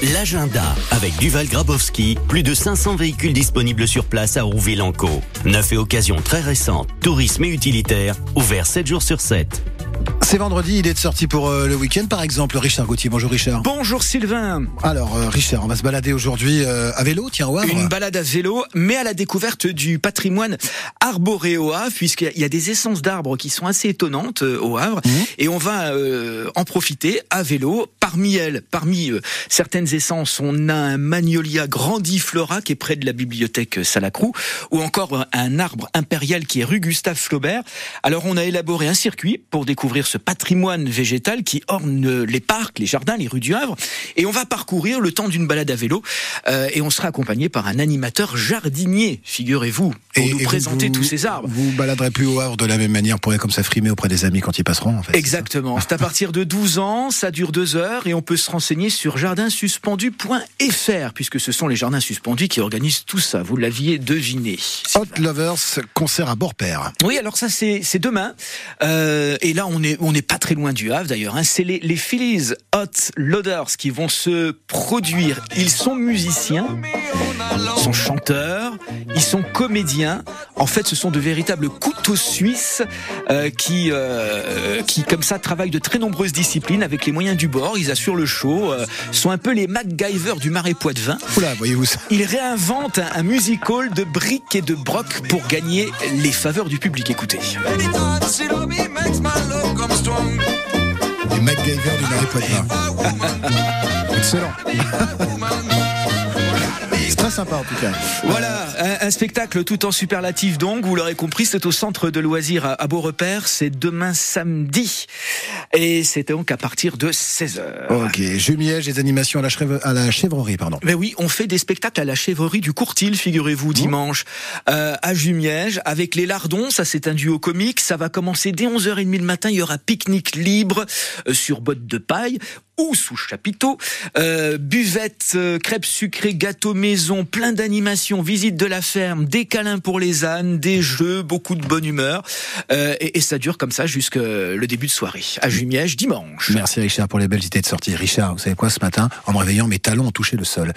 L'agenda avec Duval Grabowski, plus de 500 véhicules disponibles sur place à Rouville-en-Caux. Neuf et occasions très récentes, tourisme et utilitaire, ouvert 7 jours sur 7. C'est vendredi, il est de sortie pour euh, le week-end par exemple. Richard Gauthier, bonjour Richard. Bonjour Sylvain. Alors euh, Richard, on va se balader aujourd'hui euh, à vélo, tiens, au Havre. Une balade à vélo, mais à la découverte du patrimoine arboréo puisqu'il y a des essences d'arbres qui sont assez étonnantes au Havre, Mmh. et on va en profiter à vélo. Parmi elles, parmi certaines essences, on a un Magnolia grandiflora qui est près de la bibliothèque Salacrou, ou encore un arbre impérial qui est rue Gustave Flaubert. Alors on a élaboré un circuit pour découvrir ce patrimoine végétal qui orne les parcs, les jardins, les rues du Havre. Et on va parcourir le temps d'une balade à vélo. Euh, et on sera accompagné par un animateur jardinier, figurez-vous, pour Et- nous et présenter vous- tous ces arbres. Vous baladerez plus au Havre de la même manière, pourrez comme ça frimer auprès des amis quand ils passeront. En fait, Exactement. C'est à partir de 12 ans, ça dure deux heures et on peut se renseigner sur jardinsuspendu.fr puisque ce sont les jardins suspendus qui organisent tout ça. Vous l'aviez deviné. Hot Lovers concert à Bord-Père. Oui, alors ça c'est c'est demain. Euh, et là on est on n'est pas très loin du Havre d'ailleurs. Hein. C'est les les Phillies Hot Loaders qui vont se produire. Ils sont musiciens, ils sont chanteurs, ils sont comédiens. En fait, ce sont de véritables couteaux suisses euh, qui euh, qui comme ça travaillent de très nombreuses disciplines avec les moyens du bord. Ils assurent le show. euh, sont un peu les MacGyver du Marais Poitevin. Oula, voyez-vous ça? Il réinvente un, un musical de briques et de brocs pour gagner les faveurs du public. Écoutez. MacGyver du Marais Poitevin. Excellent. C'est très sympa en tout cas. Voilà, un, un spectacle tout en superlatif donc, vous l'aurez compris, c'est au centre de loisirs à, à Beaurepaire, c'est demain samedi. Et c'est donc à partir de 16h. Ok, Jumiège, les animations à la, chèvre- à la chèvrerie, pardon. Mais oui, on fait des spectacles à la chèvrerie du Courtil, figurez-vous, dimanche, euh, à Jumièges, avec les Lardons, ça c'est un duo comique, ça va commencer dès 11h30 le matin, il y aura pique-nique libre euh, sur bottes de paille ou sous chapiteau, euh, buvette, euh, crêpes sucrées, gâteaux maison, plein d'animations, visite de la ferme, des câlins pour les ânes, des jeux, beaucoup de bonne humeur, euh, et, ça dure comme ça jusqu'à le début de soirée, à Jumièges, dimanche. Merci Richard pour les belles idées de sortie. Richard, vous savez quoi ce matin En me réveillant, mes talons ont touché le sol.